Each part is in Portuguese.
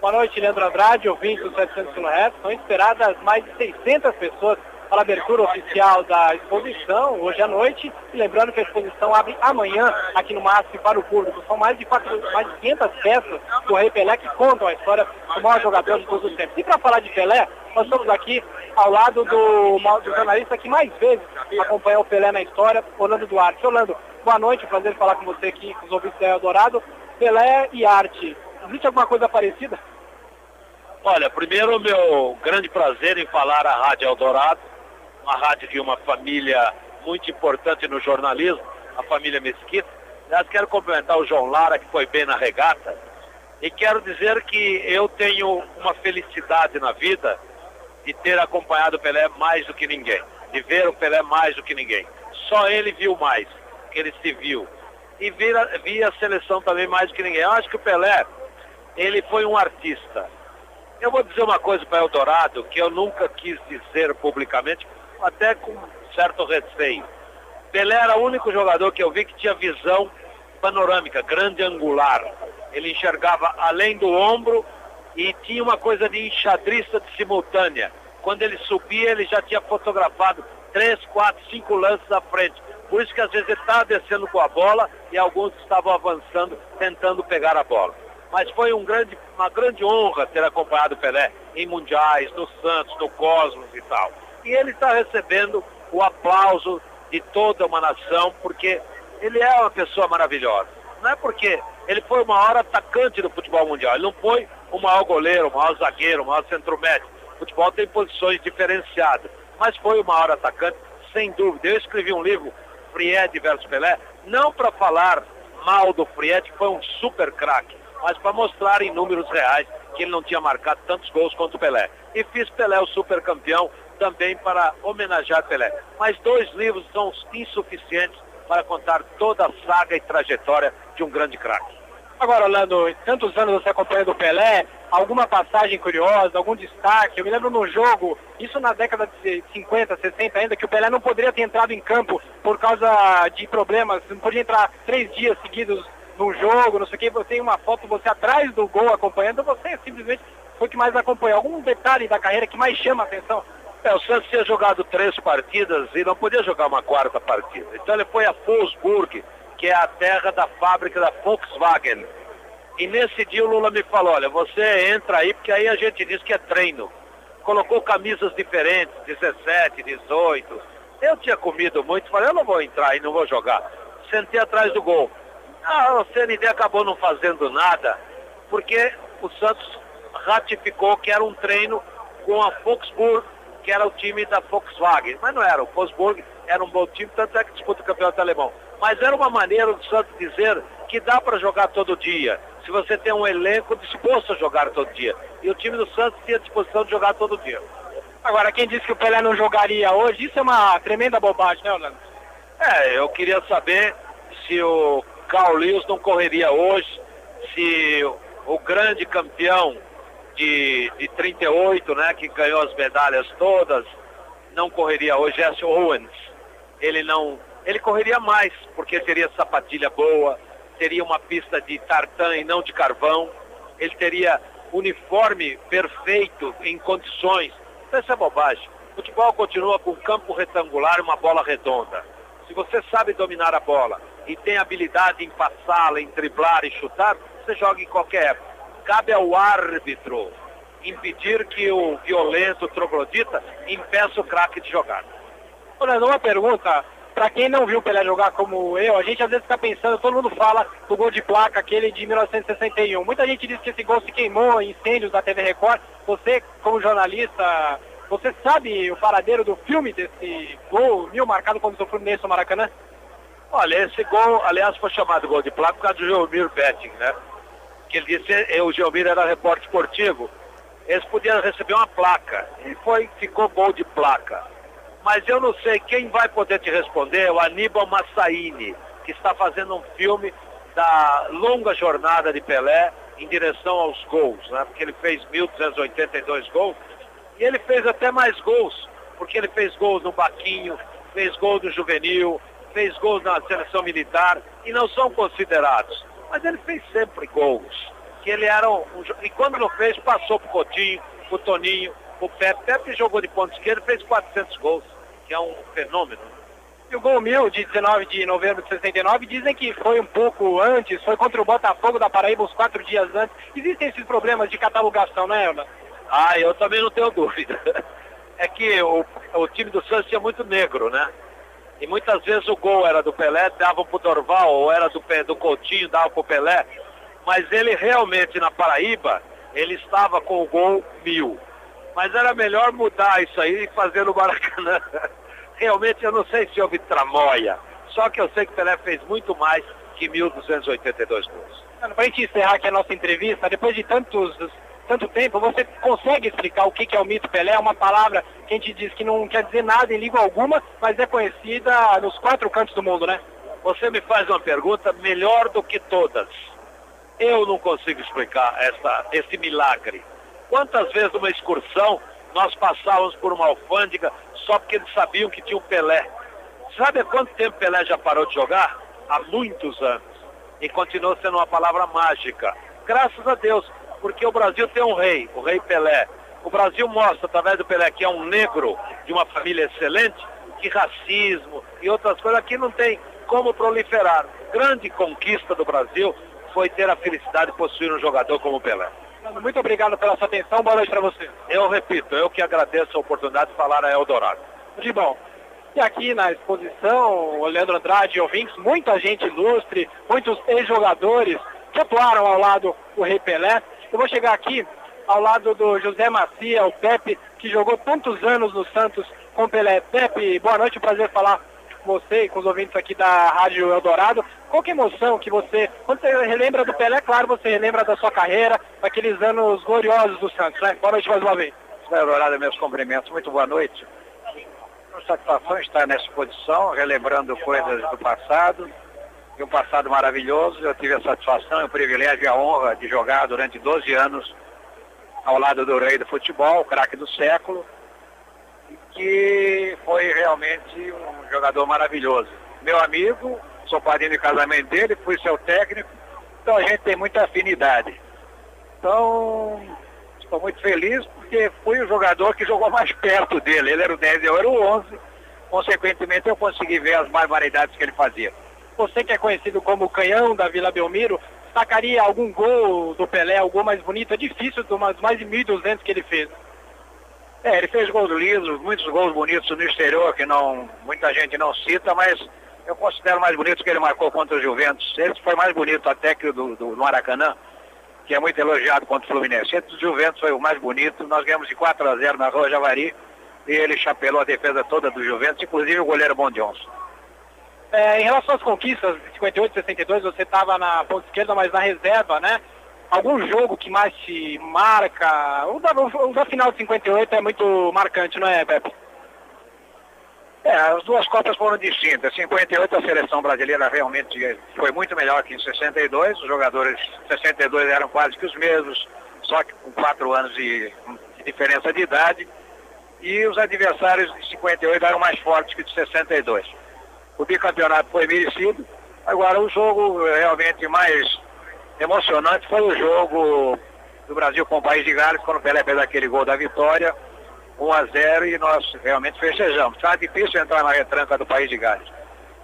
Boa noite, Leandro Andrade, ouvinte do 700 kHz. São esperadas mais de 600 pessoas para a abertura oficial da exposição hoje à noite. E lembrando que a exposição abre amanhã aqui no MASP para o público. São mais de, quatro, mais de 500 peças do Rei Pelé que contam a história do maior jogador de todos os tempos. E para falar de Pelé, nós estamos aqui ao lado do, do jornalista que mais vezes acompanhou o Pelé na história, Orlando Duarte. Orlando, boa noite, prazer falar com você aqui, com os ouvintes da Eldorado. Pelé e arte Existe alguma coisa parecida? Olha, primeiro meu grande prazer em falar à Rádio Eldorado, uma rádio de uma família muito importante no jornalismo, a família Mesquita. Aliás, quero cumprimentar o João Lara, que foi bem na regata, e quero dizer que eu tenho uma felicidade na vida de ter acompanhado o Pelé mais do que ninguém, de ver o Pelé mais do que ninguém. Só ele viu mais, que ele se viu. E vi, vi a seleção também mais do que ninguém. Eu acho que o Pelé ele foi um artista. Eu vou dizer uma coisa para Eldorado que eu nunca quis dizer publicamente, até com certo receio. Pelé era o único jogador que eu vi que tinha visão panorâmica, grande angular. Ele enxergava além do ombro e tinha uma coisa de enxadrista de simultânea. Quando ele subia, ele já tinha fotografado três, quatro, cinco lances à frente. Por isso que às vezes ele estava descendo com a bola e alguns estavam avançando, tentando pegar a bola mas foi um grande, uma grande honra ter acompanhado o Pelé em mundiais, no Santos, no Cosmos e tal. E ele está recebendo o aplauso de toda uma nação, porque ele é uma pessoa maravilhosa. Não é porque ele foi o maior atacante do futebol mundial, ele não foi o maior goleiro, o maior zagueiro, o maior centro-médio. O futebol tem posições diferenciadas, mas foi o maior atacante, sem dúvida. Eu escrevi um livro, Fried versus Pelé, não para falar mal do Fried, que foi um super craque, mas para mostrar em números reais que ele não tinha marcado tantos gols quanto o Pelé. E fiz Pelé o super campeão também para homenagear Pelé. Mas dois livros são insuficientes para contar toda a saga e trajetória de um grande craque. Agora, Orlando, tantos anos você acompanhando o Pelé, alguma passagem curiosa, algum destaque? Eu me lembro no jogo, isso na década de 50, 60 ainda, que o Pelé não poderia ter entrado em campo por causa de problemas, não podia entrar três dias seguidos num jogo, não sei o que, você tem uma foto você atrás do gol acompanhando, você simplesmente foi o que mais acompanhou. Algum detalhe da carreira que mais chama a atenção? É, o Santos tinha jogado três partidas e não podia jogar uma quarta partida. Então ele foi a Wolfsburg, que é a terra da fábrica da Volkswagen. E nesse dia o Lula me falou, olha, você entra aí, porque aí a gente diz que é treino. Colocou camisas diferentes, 17, 18. Eu tinha comido muito, falei, eu não vou entrar aí, não vou jogar. Sentei atrás do gol. Ah, o CND acabou não fazendo nada, porque o Santos ratificou que era um treino com a Volkswagen, que era o time da Volkswagen. Mas não era, o Volkswagen era um bom time, tanto é que disputa o campeonato alemão. Mas era uma maneira do Santos dizer que dá para jogar todo dia, se você tem um elenco disposto a jogar todo dia. E o time do Santos tinha disposição de jogar todo dia. Agora, quem disse que o Pelé não jogaria hoje, isso é uma tremenda bobagem, né, Orlando? É, eu queria saber se o Carl Lewis não correria hoje se o grande campeão de, de 38, né, que ganhou as medalhas todas, não correria hoje, Jesse Owens. Ele não, ele correria mais, porque teria sapatilha boa, teria uma pista de tartan e não de carvão, ele teria uniforme perfeito em condições. Essa é bobagem. O futebol continua com campo retangular e uma bola redonda. Se você sabe dominar a bola, e tem habilidade em passá-la, em driblar e chutar, você joga em qualquer época. Cabe ao árbitro impedir que o violento troglodita impeça o craque de jogar. Olha, uma pergunta, para quem não viu Pelé jogar como eu, a gente às vezes fica pensando, todo mundo fala do gol de placa, aquele de 1961. Muita gente diz que esse gol se queimou em incêndios da TV Record. Você, como jornalista, você sabe o paradeiro do filme desse gol mil marcado como o Fluminense no Maracanã? Olha, esse gol, aliás, foi chamado gol de placa por causa do Geomir Betting, né? Que ele disse, o Geomir era repórter esportivo, eles podiam receber uma placa. E foi, ficou gol de placa. Mas eu não sei quem vai poder te responder, é o Aníbal Massaini, que está fazendo um filme da longa jornada de Pelé em direção aos gols, né? Porque ele fez 1.282 gols e ele fez até mais gols, porque ele fez gols no Baquinho, fez gol do Juvenil, fez gols na seleção militar e não são considerados. Mas ele fez sempre gols. que ele era um, um e quando não fez, passou pro Coutinho, pro Toninho, pro Pepe. Pepe jogou de ponto esquerdo fez 400 gols, que é um fenômeno. E o gol mil de 19 de novembro de 69 dizem que foi um pouco antes, foi contra o Botafogo da Paraíba uns quatro dias antes. Existem esses problemas de catalogação, né, Elna? Ah, eu também não tenho dúvida. É que o, o time do Santos tinha muito negro, né? E muitas vezes o gol era do Pelé, dava pro Dorval, ou era do, do Coutinho, dava pro Pelé. Mas ele realmente na Paraíba, ele estava com o gol mil. Mas era melhor mudar isso aí e fazer no Maracanã. Realmente eu não sei se houve tramóia. Só que eu sei que o Pelé fez muito mais que 1.282 gols. Para a gente encerrar aqui a nossa entrevista, depois de tantos, tanto tempo, você consegue explicar o que é o mito Pelé? É uma palavra que a gente diz que não quer dizer nada em língua alguma, mas é conhecida nos quatro cantos do mundo, né? Você me faz uma pergunta melhor do que todas. Eu não consigo explicar essa, esse milagre. Quantas vezes numa excursão nós passávamos por uma alfândega só porque eles sabiam que tinha o Pelé. Sabe há quanto tempo Pelé já parou de jogar? Há muitos anos. E continuou sendo uma palavra mágica. Graças a Deus, porque o Brasil tem um rei, o rei Pelé. O Brasil mostra, através do Pelé, que é um negro de uma família excelente, que racismo e outras coisas aqui não tem como proliferar. Grande conquista do Brasil foi ter a felicidade de possuir um jogador como o Pelé. Muito obrigado pela sua atenção. Boa noite para você. Eu repito, eu que agradeço a oportunidade de falar a Eldorado. De bom. E aqui na exposição, o Leandro Andrade e ouvintes, muita gente ilustre, muitos ex-jogadores que atuaram ao lado do Rei Pelé. Eu vou chegar aqui ao lado do José Macia, o Pepe, que jogou tantos anos no Santos com Pelé. Pepe, boa noite, prazer falar com você e com os ouvintes aqui da Rádio Eldorado. Qual é a emoção que você, quando você relembra do Pelé, claro, você relembra da sua carreira, daqueles anos gloriosos do Santos, né? Boa noite mais uma vez. Eldorado, meus cumprimentos, muito boa noite. Uma satisfação estar nessa exposição, relembrando coisas do passado, e um passado maravilhoso. Eu tive a satisfação, o privilégio e a honra de jogar durante 12 anos ao lado do rei do futebol, o craque do século, que foi realmente um jogador maravilhoso. Meu amigo, sou padrinho de casamento dele, fui seu técnico, então a gente tem muita afinidade. Então, estou muito feliz porque fui o jogador que jogou mais perto dele. Ele era o 10 e eu era o 11. Consequentemente, eu consegui ver as barbaridades que ele fazia. Você que é conhecido como o canhão da Vila Belmiro, destacaria algum gol do Pelé, gol mais bonito? É difícil, dos mais de 1.200 que ele fez. É, ele fez gols lisos, muitos gols bonitos no exterior que não, muita gente não cita, mas eu considero mais bonito que ele marcou contra o Juventus. Esse foi mais bonito até que o do, do Maracanã, que é muito elogiado contra o Fluminense. Do Juventus foi o mais bonito. Nós ganhamos de 4 a 0 na Rua Javari e ele chapelou a defesa toda do Juventus, inclusive o goleiro Bom Johnson. É, em relação às conquistas de 58 e 62, você estava na ponta esquerda, mas na reserva, né? algum jogo que mais te marca? O da, o da final de 58 é muito marcante, não é, Pepe? É, as duas Copas foram distintas. 58 a seleção brasileira realmente foi muito melhor que em 62. Os jogadores 62 eram quase que os mesmos, só que com quatro anos de, de diferença de idade. E os adversários de 58 eram mais fortes que de 62. O bicampeonato foi merecido. Agora o jogo realmente mais emocionante foi o jogo do Brasil com o País de Gales, quando o Pelé fez aquele gol da vitória, 1 a 0 e nós realmente festejamos. Estava difícil entrar na retranca do País de Gales.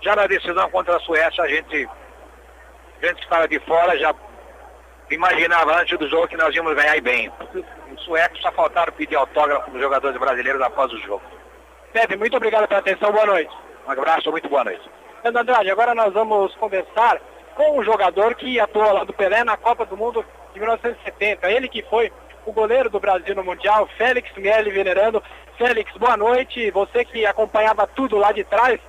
Já na decisão contra a Suécia, a gente, a gente que estava de fora já imaginava antes do jogo que nós íamos ganhar e bem. Os suecos só faltaram pedir autógrafo dos jogadores brasileiros após o jogo. Pepe, muito obrigado pela atenção, boa noite. Um abraço, muito boa noite. Andrade, agora nós vamos conversar com um jogador que atuou lá do Pelé na Copa do Mundo de 1970. Ele que foi o goleiro do Brasil no Mundial, Félix Miele venerando. Félix, boa noite. Você que acompanhava tudo lá de trás,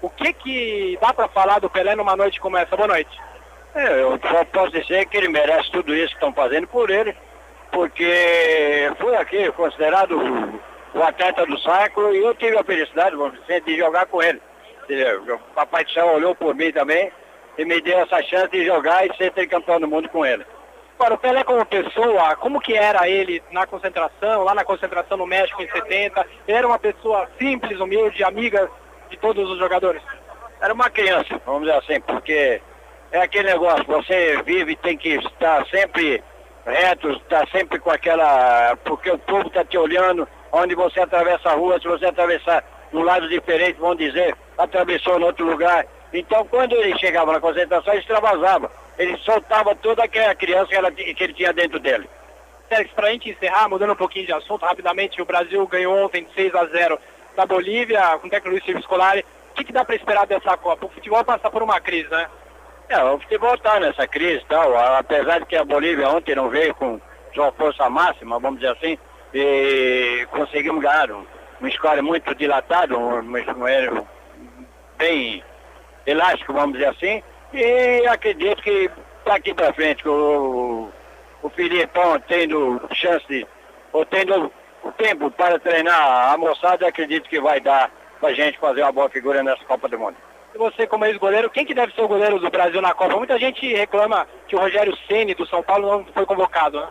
o que que dá para falar do Pelé numa noite como essa? Boa noite. É, eu só posso dizer que ele merece tudo isso que estão fazendo por ele, porque foi aqui considerado o atleta do século e eu tive a felicidade, dizer, de jogar com ele. O Papai do Céu olhou por mim também e me deu essa chance de jogar e ser campeão do mundo com ele. Agora, o Pelé como pessoa, como que era ele na concentração, lá na concentração no México em 70? Ele era uma pessoa simples, humilde, amiga de todos os jogadores? Era uma criança, vamos dizer assim, porque é aquele negócio, você vive e tem que estar sempre retos, está sempre com aquela. Porque o povo está te olhando, onde você atravessa a rua, se você atravessar um lado diferente, vão dizer, atravessou em outro lugar. Então, quando ele chegava na concentração, ele extravasava. Ele soltava toda aquela criança que, ela, que ele tinha dentro dele. Félix, para a gente encerrar, mudando um pouquinho de assunto rapidamente, o Brasil ganhou ontem 6 a 0 da Bolívia, com o técnico Luiz Escolar. O que, que dá para esperar dessa Copa? O futebol passa por uma crise, né? É, o futebol está nessa crise tal, apesar de que a Bolívia ontem não veio com sua força máxima, vamos dizer assim, e conseguimos ganhar um, um score muito dilatado, um, um, bem elástico, vamos dizer assim, e acredito que daqui para frente o, o Filipão tendo chance, ou tendo tempo para treinar a moçada, acredito que vai dar para a gente fazer uma boa figura nessa Copa do Mundo. E você, como ex-goleiro, quem que deve ser o goleiro do Brasil na Copa? Muita gente reclama que o Rogério Ceni do São Paulo não foi convocado, né?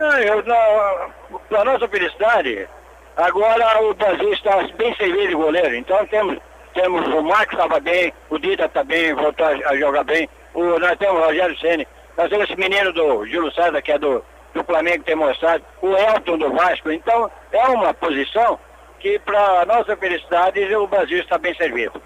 Não, eu, não, para nossa felicidade, agora o Brasil está bem servido de goleiro. Então temos, temos o Marcos estava bem, o Dida está bem, voltou a, jogar bem. O, nós temos o Rogério Ceni, nós temos esse menino do Júlio César, que é do, do Flamengo, que tem mostrado, o Elton do Vasco. Então é uma posição que, para nossa felicidade, o Brasil está bem servido.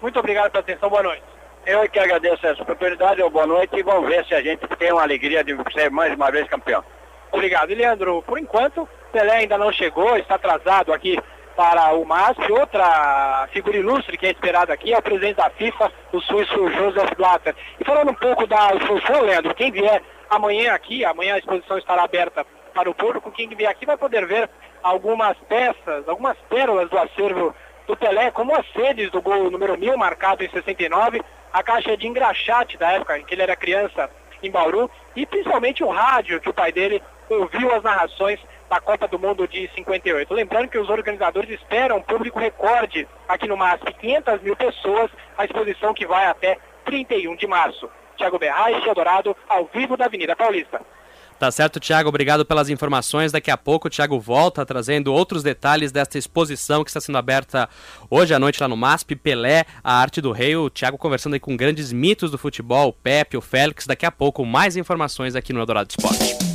Muito obrigado pela atenção, boa noite. Eu que agradeço essa oportunidade, boa noite e vamos ver se a gente tem uma alegria de ser mais uma vez campeão. Obrigado. E Leandro, por enquanto, Pelé ainda não chegou, está atrasado aqui para o MASP. Outra figura ilustre que é esperada aqui é o presidente da FIFA, o suíço Joseph Blatter. E falando um pouco da exposição, Leandro, quem vier amanhã aqui, amanhã a exposição estará aberta para o público, quem vier aqui vai poder ver algumas peças, algumas pérolas do acervo do Pelé, como as sedes do gol número 1000, marcado em 69, a caixa de engraxate da época em que ele era criança em Bauru, e principalmente o rádio que o pai dele ouviu as narrações da Copa do Mundo de 58. Lembrando que os organizadores esperam um público recorde aqui no MASP, 500 mil pessoas, a exposição que vai até 31 de março. Tiago Berrais, Eldorado, ao vivo da Avenida Paulista. Tá certo, Tiago. Obrigado pelas informações. Daqui a pouco o Tiago volta trazendo outros detalhes desta exposição que está sendo aberta hoje à noite lá no MASP, Pelé, a arte do rei. O Tiago conversando aí com grandes mitos do futebol, o Pepe, o Félix. Daqui a pouco mais informações aqui no Eldorado Esporte.